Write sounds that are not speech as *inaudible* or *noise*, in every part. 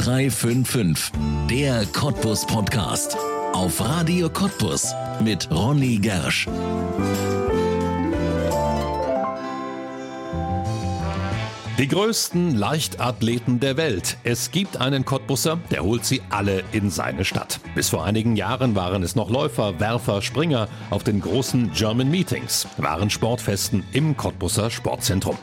0355, der Cottbus Podcast. Auf Radio Cottbus mit Ronny Gersch. Die größten Leichtathleten der Welt. Es gibt einen Cottbusser, der holt sie alle in seine Stadt. Bis vor einigen Jahren waren es noch Läufer, Werfer, Springer auf den großen German Meetings, waren Sportfesten im Cottbusser Sportzentrum.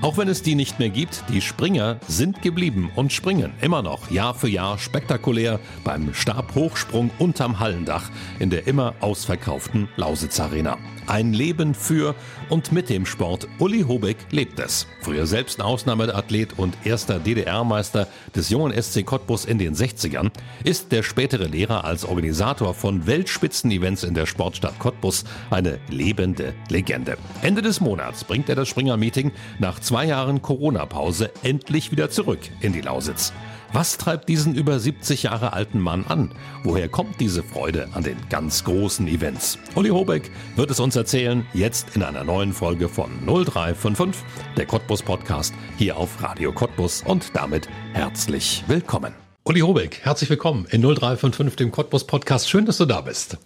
Auch wenn es die nicht mehr gibt, die Springer sind geblieben und springen immer noch Jahr für Jahr spektakulär beim Stabhochsprung unterm Hallendach in der immer ausverkauften Lausitz Arena. Ein Leben für und mit dem Sport. Uli Hobeck lebt es. Früher selbst Ausnahmeathlet und erster DDR-Meister des jungen SC Cottbus in den 60ern, ist der spätere Lehrer als Organisator von Weltspitzenevents in der Sportstadt Cottbus eine lebende Legende. Ende des Monats bringt er das Springer-Meeting nach zwei Jahren Corona-Pause endlich wieder zurück in die Lausitz. Was treibt diesen über 70 Jahre alten Mann an? Woher kommt diese Freude an den ganz großen Events? Uli Hobeck wird es uns erzählen, jetzt in einer neuen Folge von 0355, der Cottbus Podcast, hier auf Radio Cottbus und damit herzlich willkommen. Uli Hobeck, herzlich willkommen in 0355, dem Cottbus Podcast. Schön, dass du da bist.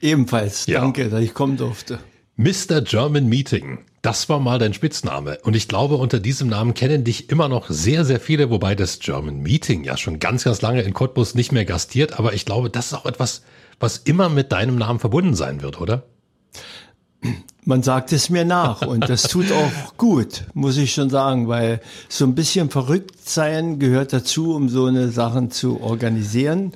Ebenfalls, ja. danke, dass ich kommen durfte. Mr. German Meeting. Das war mal dein Spitzname. Und ich glaube, unter diesem Namen kennen dich immer noch sehr, sehr viele, wobei das German Meeting ja schon ganz, ganz lange in Cottbus nicht mehr gastiert. Aber ich glaube, das ist auch etwas, was immer mit deinem Namen verbunden sein wird, oder? Man sagt es mir nach und das tut auch gut, muss ich schon sagen, weil so ein bisschen verrückt sein gehört dazu, um so eine Sachen zu organisieren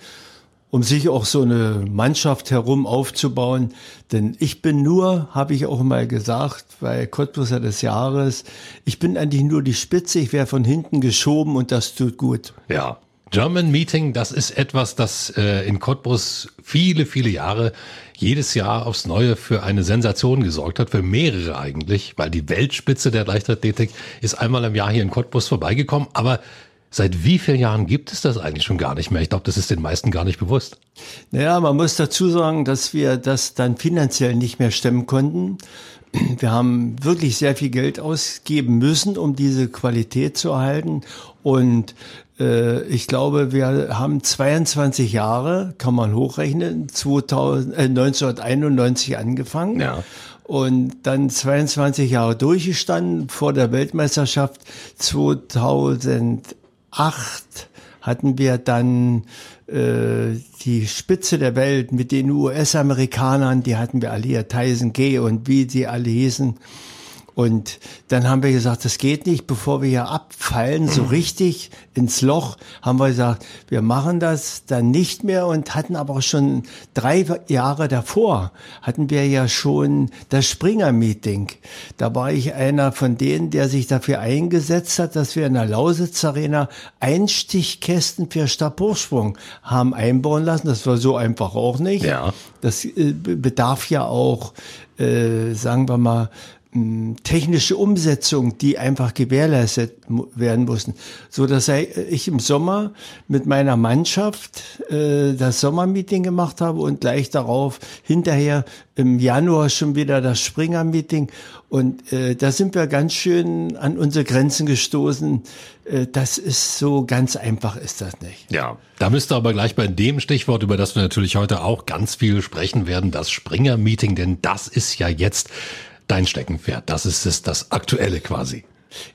um sich auch so eine Mannschaft herum aufzubauen. Denn ich bin nur, habe ich auch mal gesagt, bei Cottbuser des Jahres, ich bin eigentlich nur die Spitze, ich wäre von hinten geschoben und das tut gut. Ja, German Meeting, das ist etwas, das äh, in Cottbus viele, viele Jahre jedes Jahr aufs Neue für eine Sensation gesorgt hat, für mehrere eigentlich, weil die Weltspitze der Leichtathletik ist einmal im Jahr hier in Cottbus vorbeigekommen, aber Seit wie vielen Jahren gibt es das eigentlich schon gar nicht mehr? Ich glaube, das ist den meisten gar nicht bewusst. Naja, man muss dazu sagen, dass wir das dann finanziell nicht mehr stemmen konnten. Wir haben wirklich sehr viel Geld ausgeben müssen, um diese Qualität zu erhalten. Und äh, ich glaube, wir haben 22 Jahre, kann man hochrechnen, 2000, äh, 1991 angefangen. Ja und dann 22 Jahre durchgestanden vor der Weltmeisterschaft 2000 acht hatten wir dann äh, die Spitze der Welt mit den US-Amerikanern, die hatten wir alle hier, Tyson Gay und wie sie alle hießen. Und dann haben wir gesagt, das geht nicht, bevor wir hier abfallen, so richtig ins Loch, haben wir gesagt, wir machen das dann nicht mehr und hatten aber schon drei Jahre davor, hatten wir ja schon das Springer-Meeting. Da war ich einer von denen, der sich dafür eingesetzt hat, dass wir in der Lausitz Arena Einstichkästen für Stabhochsprung haben einbauen lassen. Das war so einfach auch nicht. Ja. Das äh, bedarf ja auch, äh, sagen wir mal, technische Umsetzung, die einfach gewährleistet werden mussten, so dass ich im Sommer mit meiner Mannschaft äh, das Sommermeeting gemacht habe und gleich darauf hinterher im Januar schon wieder das Springer-Meeting und äh, da sind wir ganz schön an unsere Grenzen gestoßen. Äh, das ist so ganz einfach ist das nicht. Ja, da müsste aber gleich bei dem Stichwort, über das wir natürlich heute auch ganz viel sprechen werden, das Springer-Meeting, denn das ist ja jetzt dein Steckenpferd. Das ist es, das Aktuelle quasi.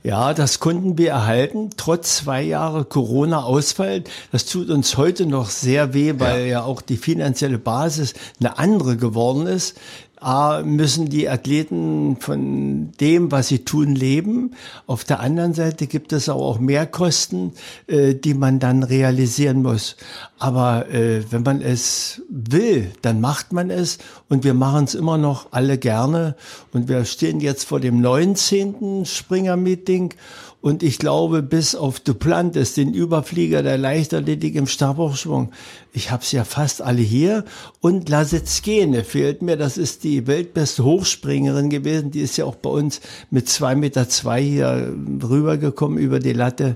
Ja, das konnten wir erhalten, trotz zwei Jahre Corona-Ausfall. Das tut uns heute noch sehr weh, weil ja. ja auch die finanzielle Basis eine andere geworden ist. A, müssen die Athleten von dem, was sie tun, leben. Auf der anderen Seite gibt es auch Mehrkosten, äh, die man dann realisieren muss. Aber äh, wenn man es will, dann macht man es und wir machen es immer noch alle gerne. Und wir stehen jetzt vor dem 19. Springer-Meeting und ich glaube, bis auf Duplantis, den Überflieger der Leichtathletik im Stabhochschwung, ich habe es ja fast alle hier. Und Lasetzkene fehlt mir, das ist die weltbeste Hochspringerin gewesen. Die ist ja auch bei uns mit zwei Meter zwei hier rübergekommen über die Latte.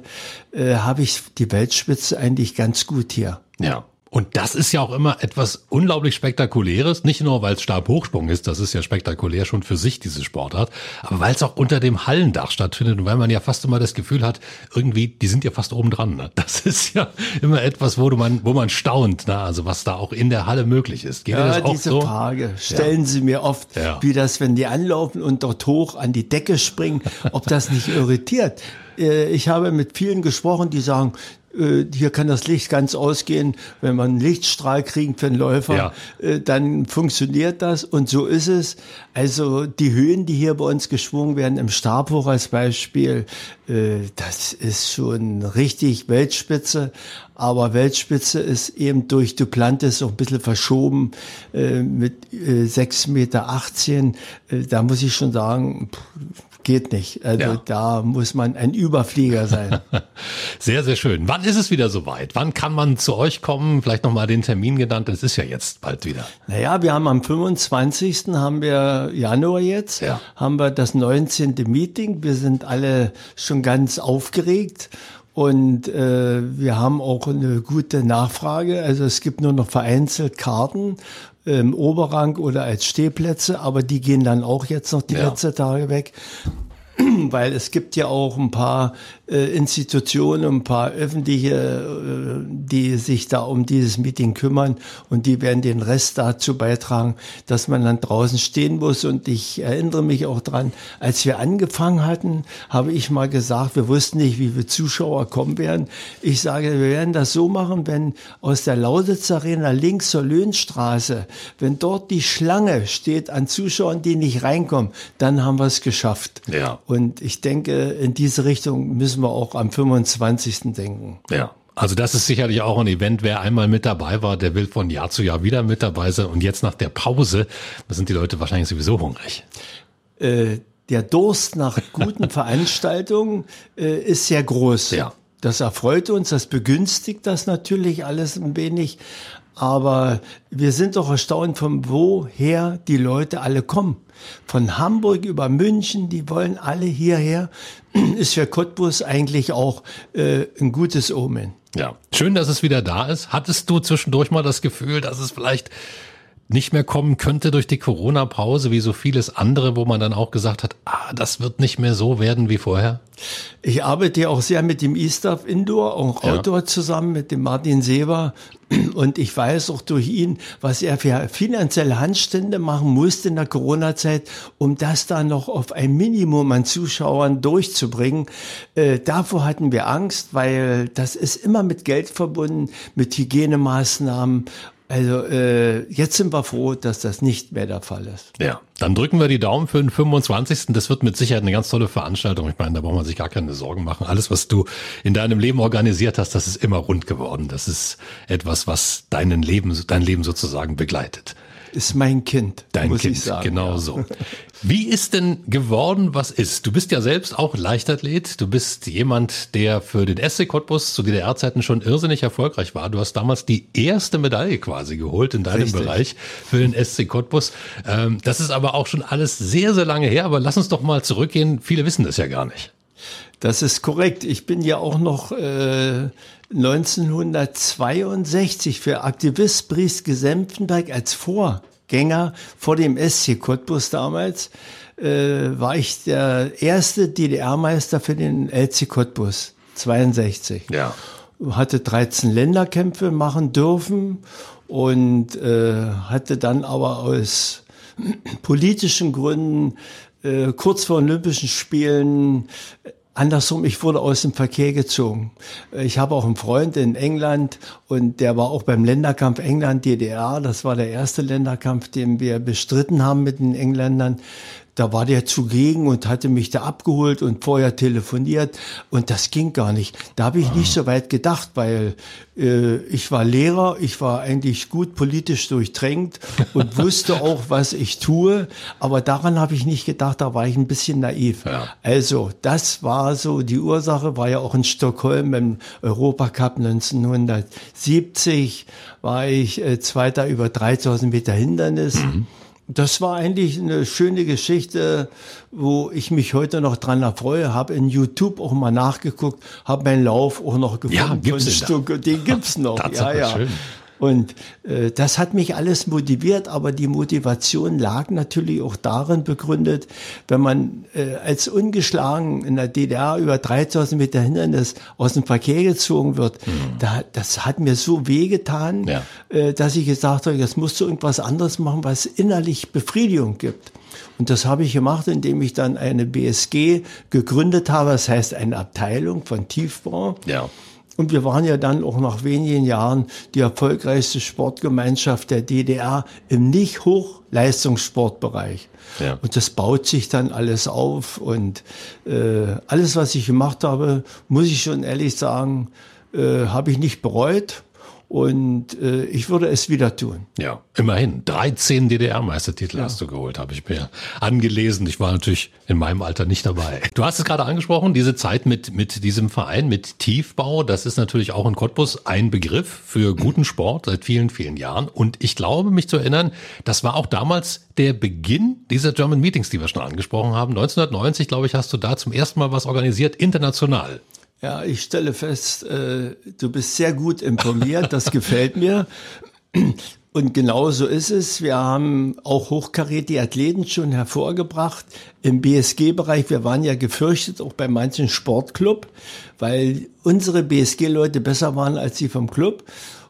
Äh, habe ich die Weltspitze eigentlich ganz gut hier. Ja. Und das ist ja auch immer etwas unglaublich Spektakuläres, nicht nur weil es Stabhochsprung ist, das ist ja spektakulär schon für sich, diese Sportart, aber weil es auch unter dem Hallendach stattfindet und weil man ja fast immer das Gefühl hat, irgendwie, die sind ja fast oben dran. Ne? Das *laughs* ist ja immer etwas, wo man, wo man staunt, ne? also was da auch in der Halle möglich ist. Geht ja, diese so? Frage stellen ja. Sie mir oft, ja. wie das, wenn die anlaufen und dort hoch an die Decke springen, ob das nicht irritiert. Äh, ich habe mit vielen gesprochen, die sagen, hier kann das Licht ganz ausgehen. Wenn man einen Lichtstrahl kriegt für einen Läufer, ja. Äh, dann funktioniert das und so ist es. Also die Höhen, die hier bei uns geschwungen werden, im Stabhoch als Beispiel, äh, das ist schon richtig Weltspitze. Aber Weltspitze ist eben durch Duplantis auch ein bisschen verschoben mit 6,18 Meter. Da muss ich schon sagen, geht nicht. Also ja. da muss man ein Überflieger sein. *laughs* sehr, sehr schön. Wann ist es wieder soweit? Wann kann man zu euch kommen? Vielleicht nochmal den Termin genannt. Es ist ja jetzt bald wieder. Naja, wir haben am 25. haben wir Januar jetzt, ja. haben wir das 19. Meeting. Wir sind alle schon ganz aufgeregt. Und äh, wir haben auch eine gute Nachfrage. Also es gibt nur noch vereinzelt Karten im Oberrang oder als Stehplätze, aber die gehen dann auch jetzt noch die ja. letzten Tage weg. *clears throat* weil es gibt ja auch ein paar äh, Institutionen, ein paar öffentliche, äh, die sich da um dieses Meeting kümmern und die werden den Rest dazu beitragen, dass man dann draußen stehen muss. Und ich erinnere mich auch dran, als wir angefangen hatten, habe ich mal gesagt, wir wussten nicht, wie viele Zuschauer kommen werden. Ich sage, wir werden das so machen, wenn aus der Lausitz Arena links zur Löhnstraße, wenn dort die Schlange steht an Zuschauern, die nicht reinkommen, dann haben wir es geschafft. Ja. Und ich denke, in diese Richtung müssen wir auch am 25. denken. Ja. Also das ist sicherlich auch ein Event, wer einmal mit dabei war, der will von Jahr zu Jahr wieder mit dabei sein. Und jetzt nach der Pause, da sind die Leute wahrscheinlich sowieso hungrig. Äh, der Durst nach guten *laughs* Veranstaltungen äh, ist sehr groß. Ja. Das erfreut uns, das begünstigt das natürlich alles ein wenig. Aber wir sind doch erstaunt, von woher die Leute alle kommen. Von Hamburg über München, die wollen alle hierher. *clears throat* Ist für Cottbus eigentlich auch äh, ein gutes Omen. Ja, schön, dass es wieder da ist. Hattest du zwischendurch mal das Gefühl, dass es vielleicht nicht mehr kommen könnte durch die Corona-Pause, wie so vieles andere, wo man dann auch gesagt hat, ah, das wird nicht mehr so werden wie vorher? Ich arbeite ja auch sehr mit dem E-Staff Indoor, auch Outdoor ja. zusammen, mit dem Martin Seber. *clears throat* Und ich weiß auch durch ihn, was er für finanzielle Handstände machen musste in der Corona-Zeit, um das da noch auf ein Minimum an Zuschauern durchzubringen. Äh, davor hatten wir Angst, weil das ist immer mit Geld verbunden, mit Hygienemaßnahmen. Also äh, jetzt sind wir froh, dass das nicht mehr der Fall ist. Ja, dann drücken wir die Daumen für den 25. Das wird mit Sicherheit eine ganz tolle Veranstaltung. Ich meine, da braucht man sich gar keine Sorgen machen. Alles, was du in deinem Leben organisiert hast, das ist immer rund geworden. Das ist etwas, was deinen Leben, dein Leben sozusagen begleitet ist mein Kind. Dein muss Kind, ich sagen, genau ja. so. Wie ist denn geworden, was ist? Du bist ja selbst auch Leichtathlet. Du bist jemand, der für den SC Cottbus zu DDR-Zeiten schon irrsinnig erfolgreich war. Du hast damals die erste Medaille quasi geholt in deinem Richtig. Bereich für den SC Cottbus. Ähm, das ist aber auch schon alles sehr, sehr lange her. Aber lass uns doch mal zurückgehen. Viele wissen das ja gar nicht. Das ist korrekt. Ich bin ja auch noch äh, 1962 für Aktivist Brieske Senftenberg als Vorgänger vor dem SC Cottbus damals äh, war ich der erste DDR-Meister für den LC Cottbus 62. Ja. Hatte 13 Länderkämpfe machen dürfen und äh, hatte dann aber aus *clears throat* politischen Gründen äh, kurz vor Olympischen Spielen Andersrum, ich wurde aus dem Verkehr gezogen. Ich habe auch einen Freund in England und der war auch beim Länderkampf England DDR. Das war der erste Länderkampf, den wir bestritten haben mit den Engländern da war der zugegen und hatte mich da abgeholt und vorher telefoniert und das ging gar nicht. Da habe ich nicht so weit gedacht, weil äh, ich war Lehrer, ich war eigentlich gut politisch durchtränkt und *laughs* wusste auch, was ich tue, aber daran habe ich nicht gedacht, da war ich ein bisschen naiv. Ja. Also das war so, die Ursache war ja auch in Stockholm im Europacup 1970 war ich äh, Zweiter über 3000 Meter Hindernis. Mhm. Das war eigentlich eine schöne Geschichte, wo ich mich heute noch dran erfreue. Habe in YouTube auch mal nachgeguckt, habe meinen Lauf auch noch gefunden. Ja, gibt's den, den gibt's *laughs* noch. ja, ja. Schön. Und äh, das hat mich alles motiviert, aber die Motivation lag natürlich auch darin begründet, wenn man äh, als ungeschlagen in der DDR über 3000 Meter Hindernis aus dem Verkehr gezogen wird, mhm. da, das hat mir so wehgetan, ja. äh, dass ich gesagt habe, jetzt musst du irgendwas anderes machen, was innerlich Befriedigung gibt. Und das habe ich gemacht, indem ich dann eine BSG gegründet habe, das heißt eine Abteilung von Tiefbau. Ja. Und wir waren ja dann auch nach wenigen Jahren die erfolgreichste Sportgemeinschaft der DDR im nicht Hochleistungssportbereich. Ja. Und das baut sich dann alles auf. Und äh, alles, was ich gemacht habe, muss ich schon ehrlich sagen, äh, habe ich nicht bereut. Und äh, ich würde es wieder tun. Ja, immerhin. 13 DDR-Meistertitel ja. hast du geholt, habe ich mir angelesen. Ich war natürlich in meinem Alter nicht dabei. Du hast es gerade angesprochen, diese Zeit mit, mit diesem Verein, mit Tiefbau. Das ist natürlich auch in Cottbus ein Begriff für guten Sport seit vielen, vielen Jahren. Und ich glaube, mich zu erinnern, das war auch damals der Beginn dieser German Meetings, die wir schon angesprochen haben. 1990, glaube ich, hast du da zum ersten Mal was organisiert, international. Ja, ich stelle fest, äh, du bist sehr gut informiert, das gefällt mir. Und genau so ist es. Wir haben auch hochkarätige Athleten schon hervorgebracht im BSG-Bereich. Wir waren ja gefürchtet, auch bei manchen Sportclub, weil unsere BSG-Leute besser waren als die vom Club.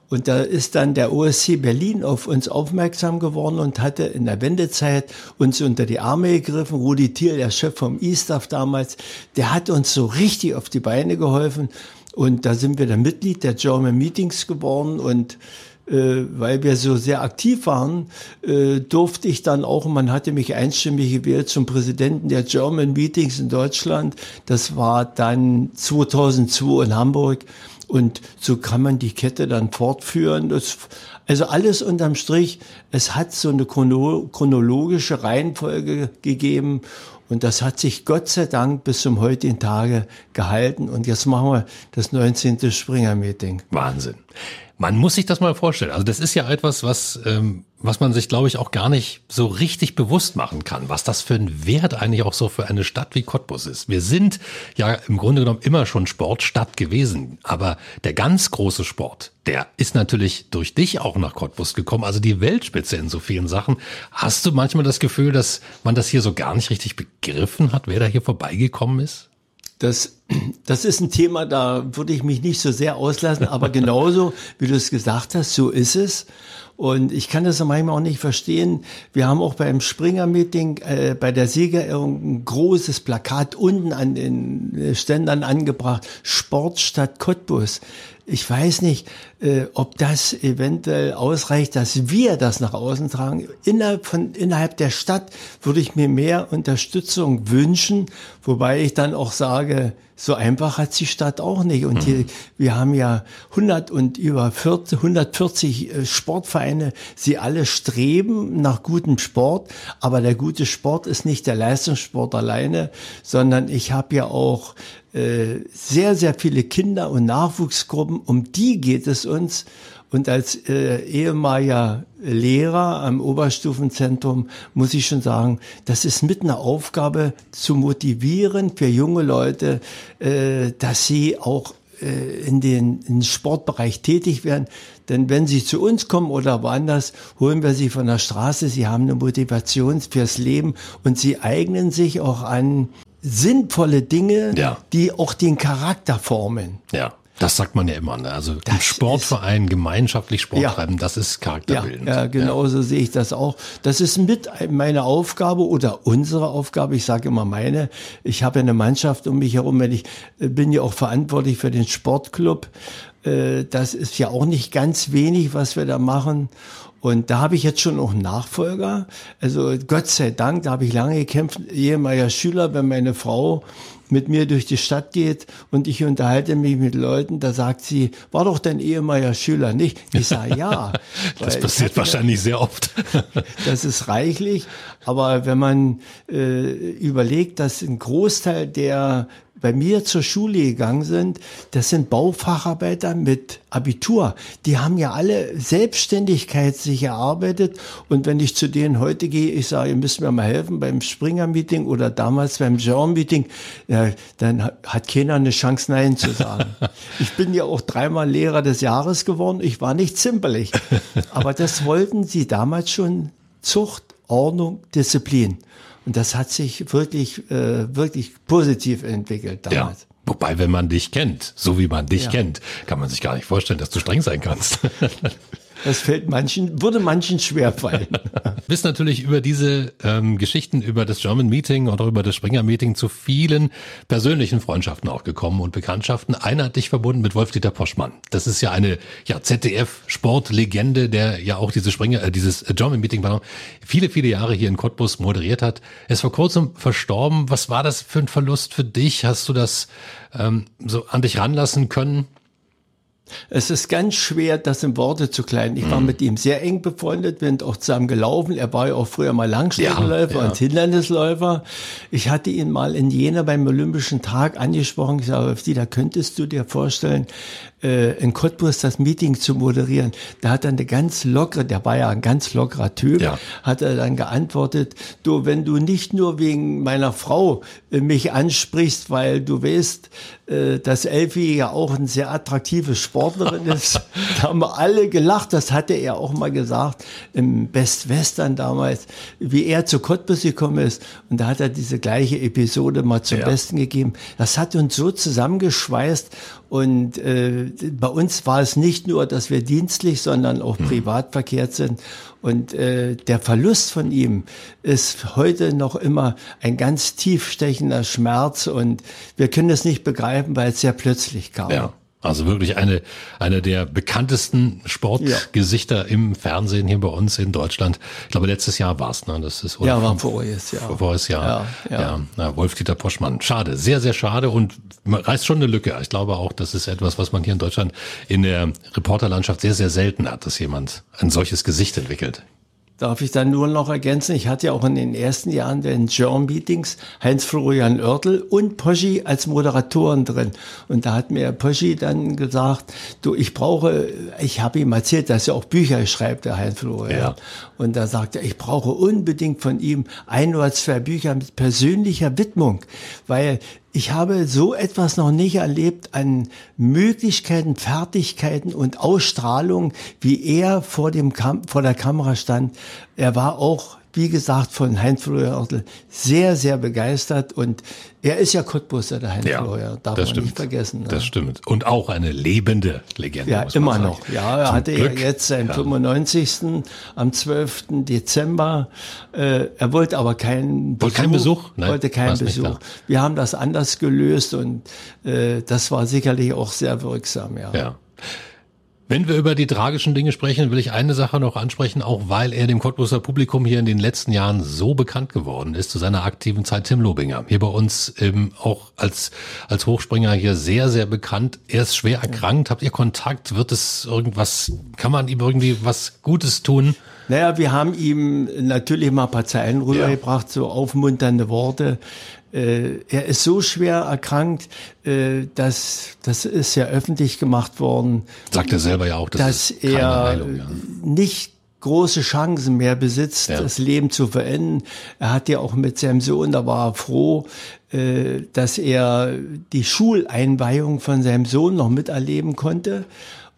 Und da ist dann der OSC Berlin auf uns aufmerksam geworden und hatte in der Wendezeit uns unter die Arme gegriffen. Rudi Thiel, der Chef vom E-Staff damals, der hat uns so richtig auf die Beine geholfen. Und da sind wir dann Mitglied der German Meetings geworden und äh, weil wir so sehr aktiv waren, äh, durfte ich dann auch, man hatte mich einstimmig gewählt zum Präsidenten der German Meetings in Deutschland. Das war dann 2002 in Hamburg. Und so kann man die Kette dann fortführen. Das, also alles unterm Strich, es hat so eine chronologische Reihenfolge gegeben und das hat sich Gott sei Dank bis zum heutigen Tage gehalten. Und jetzt machen wir das 19. Springer-Meeting. Wahnsinn. Man muss sich das mal vorstellen. Also das ist ja etwas, was, ähm, was man sich, glaube ich, auch gar nicht so richtig bewusst machen kann, was das für ein Wert eigentlich auch so für eine Stadt wie Cottbus ist. Wir sind ja im Grunde genommen immer schon Sportstadt gewesen, aber der ganz große Sport, der ist natürlich durch dich auch nach Cottbus gekommen, also die Weltspitze in so vielen Sachen. Hast du manchmal das Gefühl, dass man das hier so gar nicht richtig begriffen hat, wer da hier vorbeigekommen ist? Das, das ist ein Thema, da würde ich mich nicht so sehr auslassen, aber genauso, wie du es gesagt hast, so ist es. Und ich kann das manchmal auch nicht verstehen. Wir haben auch beim Springer-Meeting äh, bei der Siegerehrung ein großes Plakat unten an den Ständern angebracht. Sportstadt Cottbus ich weiß nicht, äh, ob das eventuell ausreicht, dass wir das nach außen tragen. Innerhalb von innerhalb der Stadt würde ich mir mehr Unterstützung wünschen, wobei ich dann auch sage, so einfach hat die Stadt auch nicht. Und hier, wir haben ja 100 und über 40, 140 äh, Sportvereine. Sie alle streben nach gutem Sport, aber der gute Sport ist nicht der Leistungssport alleine, sondern ich habe ja auch äh, sehr, sehr viele Kinder und Nachwuchsgruppen, um die geht es uns. Und als äh, ehemaliger Lehrer am Oberstufenzentrum muss ich schon sagen, das ist mit einer Aufgabe zu motivieren für junge Leute, äh, dass sie auch äh, in den, in den Sportbereich tätig werden. Denn wenn sie zu uns kommen oder woanders, holen wir sie von der Straße. Sie haben eine Motivation fürs Leben und sie eignen sich auch an sinnvolle Dinge, ja. die auch den Charakter formen. Ja. Das sagt man ja immer. Ne? Also das im Sportverein gemeinschaftlich Sport ja. treiben, das ist charakterbildend. Ja, ja genau so sehe ich das auch. Das ist mit meine Aufgabe oder unsere Aufgabe. Ich sage immer meine. Ich habe eine Mannschaft um mich herum. Ich äh, bin ja auch verantwortlich für den Sportclub. Äh, das ist ja auch nicht ganz wenig, was wir da machen. Und da habe ich jetzt schon auch einen Nachfolger. Also Gott sei Dank, da habe ich lange gekämpft, ehemaliger Schüler, wenn meine Frau mit mir durch die Stadt geht und ich unterhalte mich mit Leuten, da sagt sie, war doch dein ehemaliger Schüler nicht? Ich sage ja. *laughs* das passiert wahrscheinlich sehr oft. *laughs* das ist reichlich, aber wenn man äh, überlegt, dass ein Großteil der bei mir zur Schule gegangen sind, das sind Baufacharbeiter mit Abitur. Die haben ja alle Selbstständigkeit sich erarbeitet. Und wenn ich zu denen heute gehe, ich sage, ihr müsst mir mal helfen beim Springer-Meeting oder damals beim Genre-Meeting, ja, dann hat keiner eine Chance, Nein zu sagen. *laughs* ich bin ja auch dreimal Lehrer des Jahres geworden. Ich war nicht zimperlich. *laughs* Aber das wollten sie damals schon Zucht, Ordnung, Disziplin. Und das hat sich wirklich, äh, wirklich positiv entwickelt damals. Ja. Wobei, wenn man dich kennt, so wie man dich ja. kennt, kann man sich gar nicht vorstellen, dass du streng sein kannst. *laughs* Das fällt manchen, würde manchen schwerfallen. Bist natürlich über diese ähm, Geschichten, über das German Meeting oder über das Springer Meeting zu vielen persönlichen Freundschaften auch gekommen und Bekanntschaften. Einer hat dich verbunden mit Wolf-Dieter Poschmann. Das ist ja eine ja, ZDF-Sportlegende, der ja auch diese Springer, äh, dieses German Meeting viele, viele Jahre hier in Cottbus moderiert hat. Er ist vor kurzem verstorben. Was war das für ein Verlust für dich? Hast du das ähm, so an dich ranlassen können? Es ist ganz schwer, das in Worte zu kleiden. Ich war mhm. mit ihm sehr eng befreundet, wir sind auch zusammen gelaufen. Er war ja auch früher mal Langstreckenläufer ja, ja. und Hindernisläufer. Ich hatte ihn mal in Jena beim Olympischen Tag angesprochen. Ich sage, da könntest du dir vorstellen, äh, in Cottbus das Meeting zu moderieren. Da hat er eine ganz lockere, der war ja ein ganz lockerer Typ, ja. hat er dann geantwortet, du, wenn du nicht nur wegen meiner Frau äh, mich ansprichst, weil du weißt, äh, dass Elfi ja auch ein sehr attraktive Sportlerin ist, *laughs* da haben wir alle gelacht, das hatte er auch mal gesagt im Best Western damals, wie er zu Cottbus gekommen ist und da hat er diese gleiche Episode mal zum ja. Besten gegeben. Das hat uns so zusammengeschweißt und äh, bei uns war es nicht nur, dass wir dienstlich, sondern auch mhm. privat verkehrt sind. Und äh, der Verlust von ihm ist heute noch immer ein ganz tiefstechender Schmerz und wir können es nicht begreifen, weil es sehr plötzlich kam. Ja. Also wirklich eine, eine der bekanntesten Sportgesichter ja. im Fernsehen hier bei uns in Deutschland. Ich glaube, letztes Jahr war es, ne? Das ist, ja, war voriges Jahr. Voriges Jahr. Ja, ja. ja. Wolf-Dieter Poschmann. Schade, sehr, sehr schade und reißt schon eine Lücke. Ich glaube auch, das ist etwas, was man hier in Deutschland in der Reporterlandschaft sehr, sehr selten hat, dass jemand ein solches Gesicht entwickelt. Darf ich dann nur noch ergänzen, ich hatte ja auch in den ersten Jahren den Journal-Meetings Heinz-Florian Oertel und Poschi als Moderatoren drin. Und da hat mir Poschi dann gesagt, du, ich brauche, ich habe ihm erzählt, dass er auch Bücher schreibt, der Heinz-Florian. Ja. Und da sagt er, ich brauche unbedingt von ihm ein oder zwei Bücher mit persönlicher Widmung, weil ich habe so etwas noch nicht erlebt an Möglichkeiten, Fertigkeiten und Ausstrahlung, wie er vor dem Kam vor der Kamera stand. Er war auch wie gesagt, von Heinz-Florian Ortel sehr, sehr begeistert. Und er ist ja Cottbusser, der Heinz-Florian, darf man stimmt. nicht vergessen. Ne? Das stimmt. Und auch eine lebende Legende. Ja, immer noch. Ja, er Zum hatte Glück. ja jetzt seinen ja. 95. am 12. Dezember. Äh, er wollte aber keinen Besuch. Wollte keinen Besuch? Nein, wollte keinen Besuch. Wir haben das anders gelöst und äh, das war sicherlich auch sehr wirksam, ja. Ja. Wenn wir über die tragischen Dinge sprechen, will ich eine Sache noch ansprechen, auch weil er dem Cottbuser Publikum hier in den letzten Jahren so bekannt geworden ist zu seiner aktiven Zeit. Tim Lobinger, hier bei uns ähm, auch als, als Hochspringer hier sehr, sehr bekannt. Er ist schwer erkrankt. Habt ihr Kontakt? Wird es irgendwas, kann man ihm irgendwie was Gutes tun? Naja, wir haben ihm natürlich mal ein paar Zeilen rübergebracht, ja. so aufmunternde Worte. Äh, er ist so schwer erkrankt, äh, dass das ist ja öffentlich gemacht worden. Sagt er selber ja auch, das dass er Heilung, ja. nicht große Chancen mehr besitzt, ja. das Leben zu verenden. Er hat ja auch mit seinem Sohn, da war er froh, äh, dass er die Schuleinweihung von seinem Sohn noch miterleben konnte.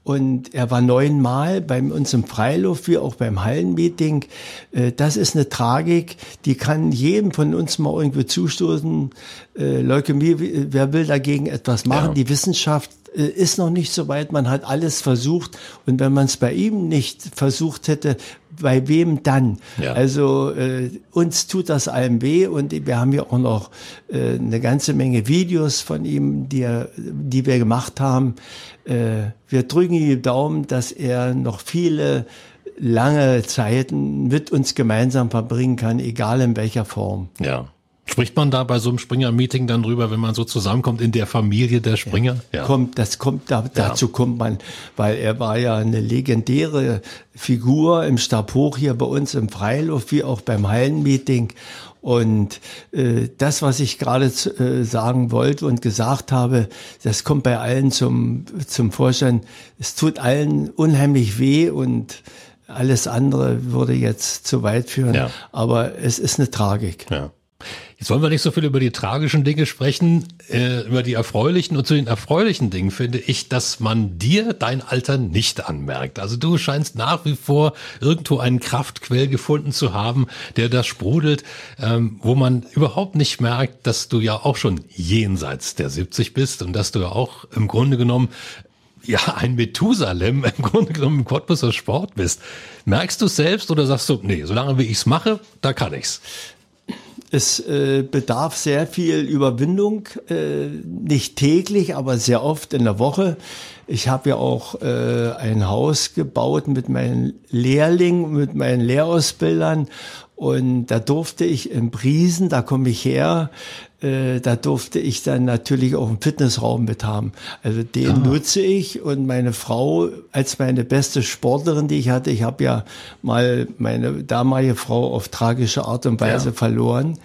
Und er war neunmal bei uns im Freiluft, wie auch beim Hallenmeeting. Äh, das ist eine Tragik, die kann jedem von uns mal irgendwie zustoßen. Äh, Leukämie, wer will dagegen etwas machen? Ja. Die Wissenschaft äh, ist noch nicht so weit. Man hat alles versucht. Und wenn man es bei ihm nicht versucht hätte, bei wem dann? Ja. Also äh, uns tut das allem weh und wir haben ja auch noch äh, eine ganze Menge Videos von ihm, die, er, die wir gemacht haben. Äh, wir drücken die Daumen, dass er noch viele lange Zeiten mit uns gemeinsam verbringen kann, egal in welcher Form. Ja. Spricht man da bei so einem Springer-Meeting dann drüber, wenn man so zusammenkommt in der Familie der Springer? Ja. ja. Kommt, das kommt, da, dazu kommt man, weil er war ja eine legendäre Figur im Stab hoch hier bei uns im Freiluft, wie auch beim Hallenmeeting. Und äh, das, was ich gerade äh, sagen wollte und gesagt habe, das kommt bei allen zum, zum Vorschein. Es tut allen unheimlich weh und alles andere würde jetzt zu weit führen. Ja. Aber es ist eine Tragik. Ja. Wollen wir nicht so viel über die tragischen Dinge sprechen, äh, über die erfreulichen. Und zu den erfreulichen Dingen finde ich, dass man dir dein Alter nicht anmerkt. Also du scheinst nach wie vor irgendwo einen Kraftquell gefunden zu haben, der das sprudelt, ähm, wo man überhaupt nicht merkt, dass du ja auch schon jenseits der 70 bist und dass du ja auch im Grunde genommen ja, ein Methusalem im Grunde genommen im Cottbuser Sport bist. Merkst du selbst oder sagst du, nee, solange wie ich es mache, da kann ich's? Es äh, bedarf sehr viel Überwindung, äh, nicht täglich, aber sehr oft in der Woche. Ich habe ja auch äh, ein Haus gebaut mit meinen Lehrlingen, mit meinen Lehrausbildern und da durfte ich in Briesen, da komme ich her, äh, da durfte ich dann natürlich auch einen Fitnessraum mit haben. Also den ah. nutze ich und meine Frau als meine beste Sportlerin, die ich hatte, ich habe ja mal meine damalige Frau auf tragische Art und Weise ja. verloren.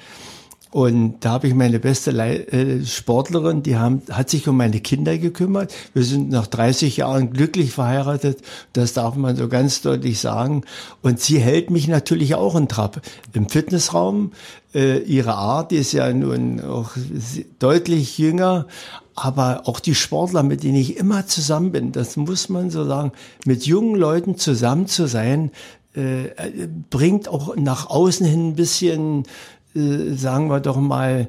Und da habe ich meine beste Le äh, Sportlerin, die haben, hat sich um meine Kinder gekümmert. Wir sind nach 30 Jahren glücklich verheiratet. Das darf man so ganz deutlich sagen. Und sie hält mich natürlich auch in Trab. Im Fitnessraum, äh, ihre Art ist ja nun auch deutlich jünger. Aber auch die Sportler, mit denen ich immer zusammen bin, das muss man so sagen, mit jungen Leuten zusammen zu sein, äh, bringt auch nach außen hin ein bisschen äh, sagen wir doch mal,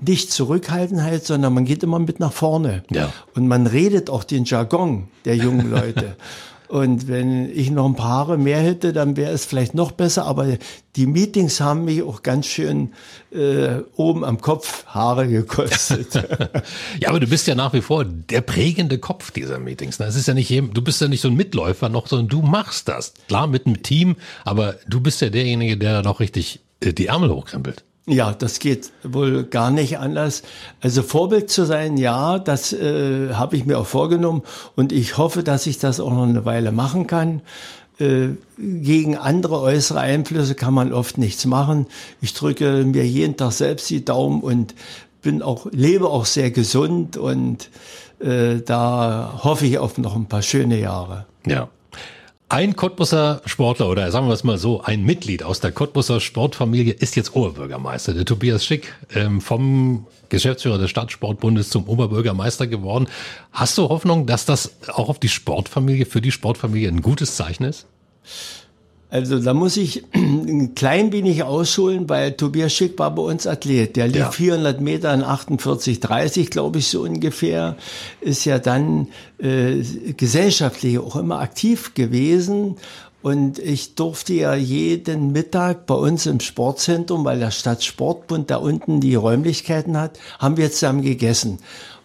nicht Zurückhaltenheit, sondern man geht immer mit nach vorne. Ja. Und man redet auch den Jargon der jungen Leute. *laughs* Und wenn ich noch ein paar Haare mehr hätte, dann wäre es vielleicht noch besser. Aber die Meetings haben mich auch ganz schön äh, oben am Kopf Haare gekostet. *laughs* ja, aber du bist ja nach wie vor der prägende Kopf dieser Meetings. Es ist ja nicht, du bist ja nicht so ein Mitläufer noch, sondern du machst das. Klar mit einem Team, aber du bist ja derjenige, der da noch richtig die Ärmel hochkrempelt. Ja, das geht wohl gar nicht anders. Also Vorbild zu sein, ja, das äh, habe ich mir auch vorgenommen und ich hoffe, dass ich das auch noch eine Weile machen kann. Äh, gegen andere äußere Einflüsse kann man oft nichts machen. Ich drücke mir jeden Tag selbst die Daumen und bin auch lebe auch sehr gesund und äh, da hoffe ich auf noch ein paar schöne Jahre. Ja. Ein Cottbusser Sportler oder sagen wir es mal so, ein Mitglied aus der Cottbusser Sportfamilie ist jetzt Oberbürgermeister. Der Tobias Schick ähm, vom Geschäftsführer des Stadtsportbundes zum Oberbürgermeister geworden. Hast du Hoffnung, dass das auch auf die Sportfamilie, für die Sportfamilie ein gutes Zeichen ist? Also da muss ich *clears throat* ein klein wenig ausholen, weil Tobias Schick war bei uns Athlet. Der lief ja. 400 Meter in 48,30, glaube ich, so ungefähr. Ist ja dann äh, gesellschaftlich auch immer aktiv gewesen. Und ich durfte ja jeden Mittag bei uns im Sportzentrum, weil der Stadtsportbund da unten die Räumlichkeiten hat, haben wir zusammen gegessen.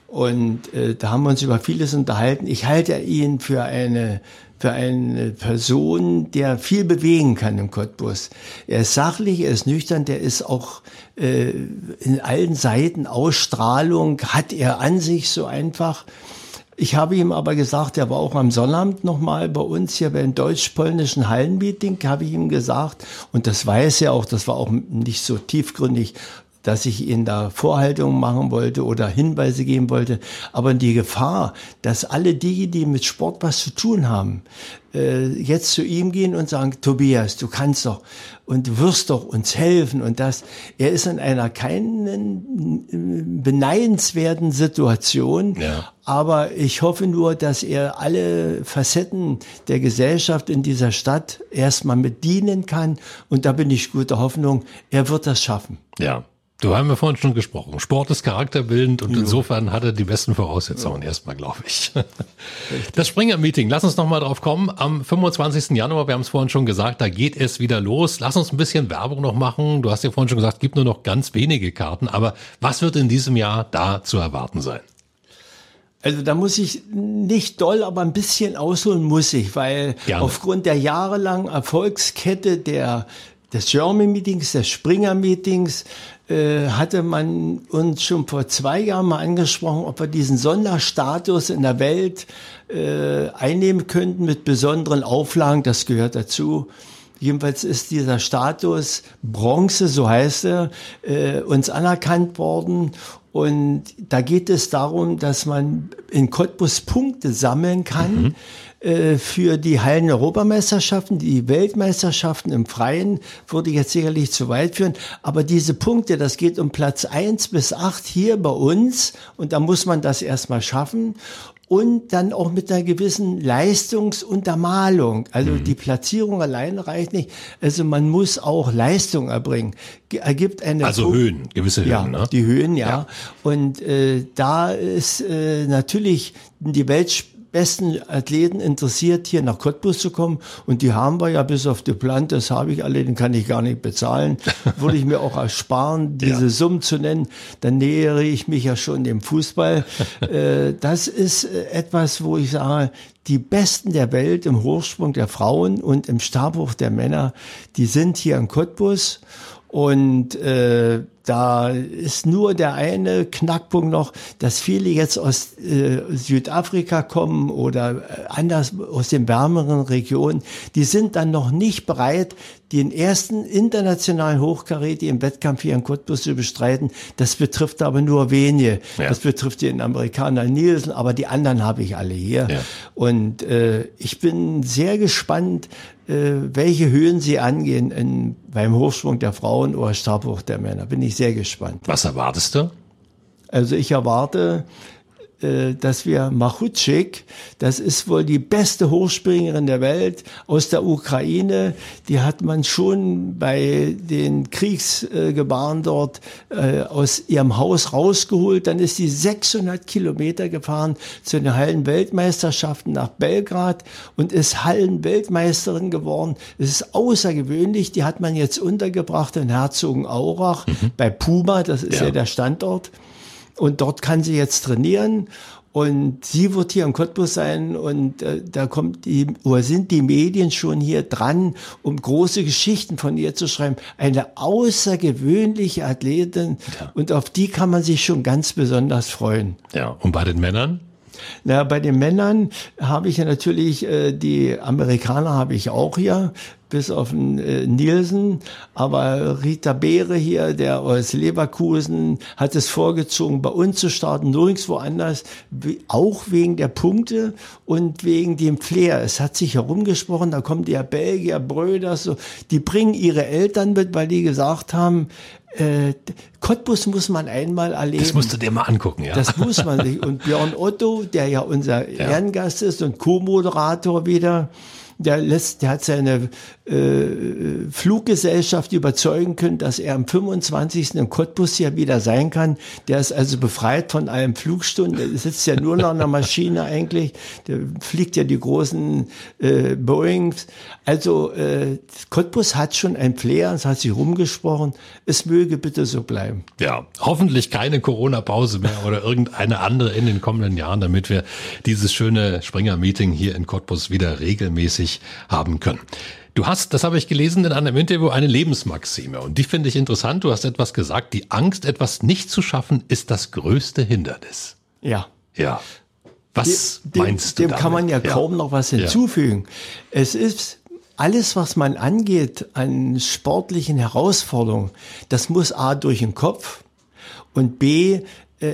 Und äh, da haben wir uns über vieles unterhalten. Ich halte ihn für eine für eine Person, der viel bewegen kann im Cottbus. Er ist sachlich, er ist nüchtern, der ist auch äh, in allen Seiten Ausstrahlung, hat er an sich so einfach. Ich habe ihm aber gesagt, er war auch am Sonnabend nochmal bei uns hier beim deutsch-polnischen Hallenmeeting, habe ich ihm gesagt, und das weiß er auch, das war auch nicht so tiefgründig, dass ich ihnen da Vorhaltungen machen wollte oder Hinweise geben wollte. Aber die Gefahr, dass alle die, die mit Sport was zu tun haben, äh, jetzt zu ihm gehen und sagen, Tobias, du kannst doch und du wirst doch uns helfen und das. Er ist in einer keinen äh, beneidenswerten Situation, ja. aber ich hoffe nur, dass er alle Facetten der Gesellschaft in dieser Stadt erstmal mit dienen kann und da bin ich guter Hoffnung, er wird das schaffen. Ja. Du haben wir vorhin schon gesprochen. Sport ist charakterbildend und jo. insofern hat er die besten Voraussetzungen jo. erstmal, glaube ich. Das Springer-Meeting, lass uns nochmal drauf kommen. Am 25. Januar, wir haben es vorhin schon gesagt, da geht es wieder los. Lass uns ein bisschen Werbung noch machen. Du hast ja vorhin schon gesagt, gibt nur noch ganz wenige Karten. Aber was wird in diesem Jahr da zu erwarten sein? Also da muss ich nicht doll, aber ein bisschen ausholen muss ich, weil Gerne. aufgrund der jahrelangen Erfolgskette der des German Meetings, des Springer Meetings, äh, hatte man uns schon vor zwei Jahren mal angesprochen, ob wir diesen Sonderstatus in der Welt äh, einnehmen könnten mit besonderen Auflagen. Das gehört dazu. Jedenfalls ist dieser Status Bronze, so heißt er, äh, uns anerkannt worden. Und da geht es darum, dass man in Cottbus Punkte sammeln kann. Mhm äh, für die Hallen-Europameisterschaften, die Weltmeisterschaften im Freien würde jetzt sicherlich zu weit führen. Aber diese Punkte, das geht um Platz eins bis acht hier bei uns und da muss man das erstmal schaffen und dann auch mit einer gewissen Leistungsuntermalung. Also mhm. die Platzierung allein reicht nicht. Also man muss auch Leistung erbringen. Ergibt eine also Pro Höhen, gewisse Höhen. Ja, ne? die Höhen, ja. ja. Und äh, da ist äh, natürlich die Welt besten Athleten interessiert, hier nach Cottbus zu kommen. Und die haben wir ja bis auf die Plant, das habe ich alle, den kann ich gar nicht bezahlen. *laughs* Würde ich mir auch ersparen, diese ja. Summen zu nennen. Dann nähere ich mich ja schon dem Fußball. *laughs* Äh, das ist äh, etwas, wo ich sage, die Besten der Welt im Hochsprung der Frauen und im Stabhoch der Männer, die sind hier in Cottbus. Und äh, da ist nur der eine Knackpunkt noch, dass viele jetzt aus äh, Südafrika kommen oder äh, anders aus den wärmeren Regionen. Die sind dann noch nicht bereit, den ersten internationalen Hochkaräter im Wettkampf hier in Cottbus zu bestreiten. Das betrifft aber nur wenige. Ja. Das betrifft den Amerikaner Nielsen, aber die anderen habe ich alle hier. Ja. Und äh, ich bin sehr gespannt, welche Höhen sie angehen in, beim Hochsprung der Frauen oder Stabhoch der Männer. Bin ich sehr gespannt. Was erwartest du? Also ich erwarte äh, dass wir Machutschik, das ist wohl die beste Hochspringerin der Welt aus der Ukraine, die hat man schon bei den Kriegsgebaren dort äh, aus ihrem Haus rausgeholt. Dann ist sie 600 Kilometer gefahren zu den Hallenweltmeisterschaften nach Belgrad und ist Hallenweltmeisterin geworden. Es ist außergewöhnlich, die hat man jetzt untergebracht in Herzogenaurach mhm. bei Puma, das ist ja, ja der Standort. Und dort kann sie jetzt trainieren. Und sie wird hier in Cottbus sein und äh, da kommt die, oder sind die Medien schon hier dran, um große Geschichten von ihr zu schreiben. Eine außergewöhnliche Athletin ja. und auf die kann man sich schon ganz besonders freuen. Ja, und bei den Männern? Na, bei den Männern habe ich ja natürlich, äh, die Amerikaner habe ich auch hier bis auf den äh, Nielsen. Aber Rita Beere hier, der aus Leverkusen, hat es vorgezogen, bei uns zu starten, nirgendwo anders, auch wegen der Punkte und wegen dem Flair. Es hat sich herumgesprochen, da kommen die Belgier, Bröder, so, die bringen ihre Eltern mit, weil die gesagt haben, äh, Cottbus muss man einmal erleben. Das musst du dir mal angucken, ja. Das muss man sich. Und Björn Otto, der ja unser ja. Ehrengast ist und Co-Moderator wieder, der lässt, der hat seine äh, Fluggesellschaft überzeugen können, dass er am 25. in Cottbus ja wieder sein kann. Der ist also befreit von allen Flugstunden. Der sitzt ja nur noch in der Maschine eigentlich. Der fliegt ja die großen äh, Boeings. Also äh, Cottbus hat schon ein Flair, es hat sich rumgesprochen. Es möge bitte so bleiben. Ja, hoffentlich keine Corona-Pause mehr oder irgendeine andere in den kommenden Jahren, damit wir dieses schöne Springer-Meeting hier in Cottbus wieder regelmäßig haben können. Du hast, das habe ich gelesen in einem Interview, eine Lebensmaxime. Und die finde ich interessant. Du hast etwas gesagt, die Angst, etwas nicht zu schaffen, ist das größte Hindernis. Ja. Ja. Was dem, meinst du? Dem damit? kann man ja, ja, kaum noch was hinzufügen. Ja. Es ist alles, was man angeht an sportlichen Herausforderungen, das muss A durch den Kopf und B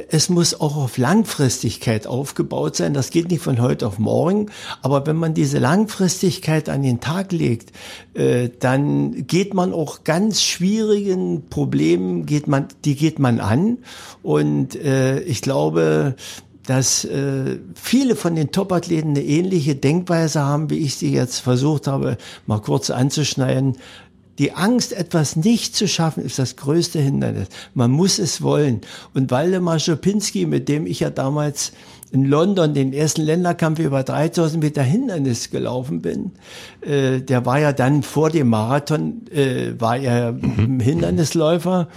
es muss auch auf Langfristigkeit aufgebaut sein. Das geht nicht von heute auf morgen. Aber wenn man diese Langfristigkeit an den Tag legt, äh, dann geht man auch ganz schwierigen Problemen, geht man, die geht man an. Und äh, ich glaube, dass viele von den Topathleten eine ähnliche Denkweise haben, wie ich sie jetzt versucht habe, mal kurz anzuschneiden. Die Angst, etwas nicht zu schaffen, ist das größte Hindernis. Man muss es wollen. Und Waldemar Schopinski, mit dem ich ja damals in London den ersten Länderkampf über 3000 Meter Hindernis gelaufen bin, äh, der war ja dann vor dem Marathon, äh, war er mhm. Hindernisläufer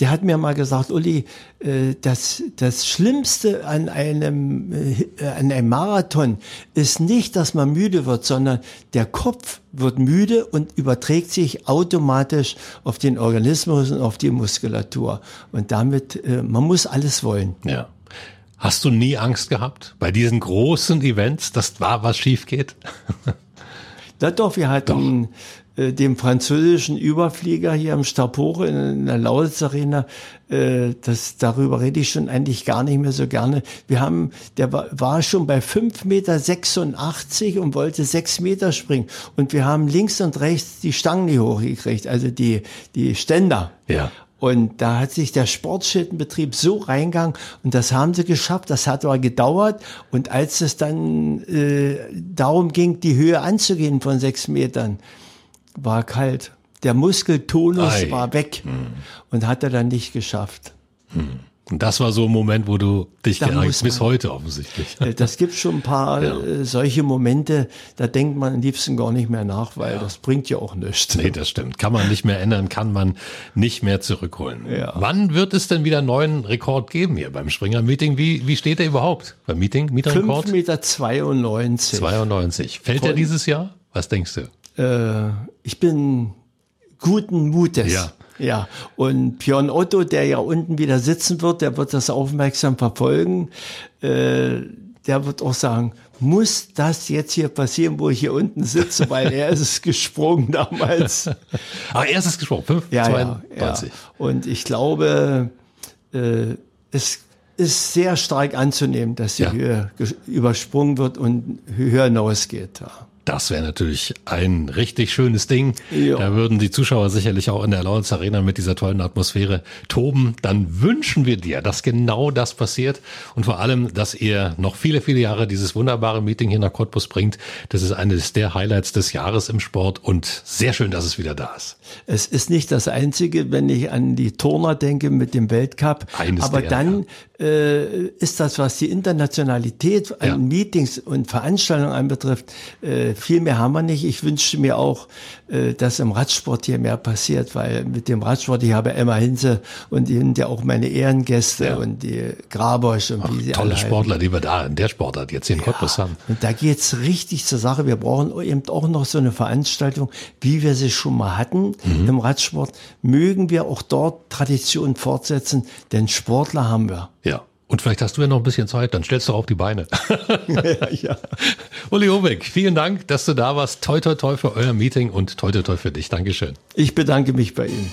der hat mir mal gesagt, Uli, äh, das, das Schlimmste an einem, äh, an einem Marathon ist nicht, dass man müde wird, sondern der Kopf wird müde und überträgt sich automatisch auf den Organismus und auf die Muskulatur. Und damit, äh, man muss alles wollen. Ja. Hast du nie Angst gehabt bei diesen großen Events, dass da was schief geht? *laughs* Na doch, wir hatten äh, dem französischen Überflieger hier am Stabhoche in der Lausitz Arena, äh, das, darüber rede ich schon eigentlich gar nicht mehr so gerne. Wir haben, der war, war schon bei 5,86 Meter und wollte 6 Meter springen. Und wir haben links und rechts die Stangen nicht hochgekriegt, also die, die Ständer. Ja. Und da hat sich der Sportschittenbetrieb so reingegangen und das haben sie geschafft. Das hat aber gedauert. Und als es dann äh, darum ging, die Höhe anzugehen von sechs Metern, war kalt. Der Muskeltonus Ei. war weg Hm. und hat er dann nicht geschafft. Und das war so ein Moment, wo du dich Da geärgert bis heute offensichtlich. Äh, Das gibt schon ein paar Ja. äh, solche Momente, da denkt man am liebsten gar nicht mehr nach, weil das bringt ja auch nichts. Nee, das stimmt. Kann man nicht mehr ändern, kann man nicht mehr zurückholen. Ja. Wann wird es denn wieder einen neuen Rekord geben hier beim Springer Meeting? Wie, wie steht der überhaupt beim Meeting? Mieterrekord? 5,92 Meter. 92. 92. Fällt der Voll. dieses Jahr? Was denkst du? Äh, ich bin guten Mutes. Ja. Ja, und Björn Otto, der ja unten wieder sitzen wird, der wird das aufmerksam verfolgen. Äh, der wird auch sagen, muss das jetzt hier passieren, wo ich hier unten sitze, weil er ist *laughs* *laughs* es gesprungen damals. Ah, erstes gesprochen. 5, Ja, ja, 92. ja. Und ich glaube, äh, es ist sehr stark anzunehmen, dass die Ja. Höhe übersprungen wird und höher hinausgeht. Ja. Das wäre natürlich ein richtig schönes Ding. Ja. Da würden die Zuschauer sicherlich auch in der Lawrence Arena mit dieser tollen Atmosphäre toben. Dann wünschen wir dir, dass genau das passiert und vor allem, dass ihr noch viele, viele Jahre dieses wunderbare Meeting hier nach Cottbus bringt. Das ist eines der Highlights des Jahres im Sport und sehr schön, dass es wieder da ist. Es ist nicht das Einzige, wenn ich an die Turner denke mit dem Weltcup. Eines aber der, dann äh, ist das, was die Internationalität an Ja. Meetings und Veranstaltungen anbetrifft, äh, viel mehr haben wir nicht. Ich wünschte mir auch, äh, dass im Radsport hier mehr passiert, weil mit dem Radsport, ich habe Emma Hinze und die sind ja auch meine Ehrengäste Ja. und die Grabosch und wie sie Tolle alle. Sportler, die wir da in der Sportart jetzt in Cottbus haben. Und da geht's richtig zur Sache. Wir brauchen eben auch noch so eine Veranstaltung, wie wir sie schon mal hatten Mhm. im Radsport. Mögen wir auch dort Tradition fortsetzen, denn Sportler haben wir. Und vielleicht hast du ja noch ein bisschen Zeit, dann stellst du auf die Beine. *laughs* ja, ja. Uli Hobeck, vielen Dank, dass du da warst. Toi, toi, toi für euer Meeting und toi, toi, toi für dich. Dankeschön. Ich bedanke mich bei Ihnen.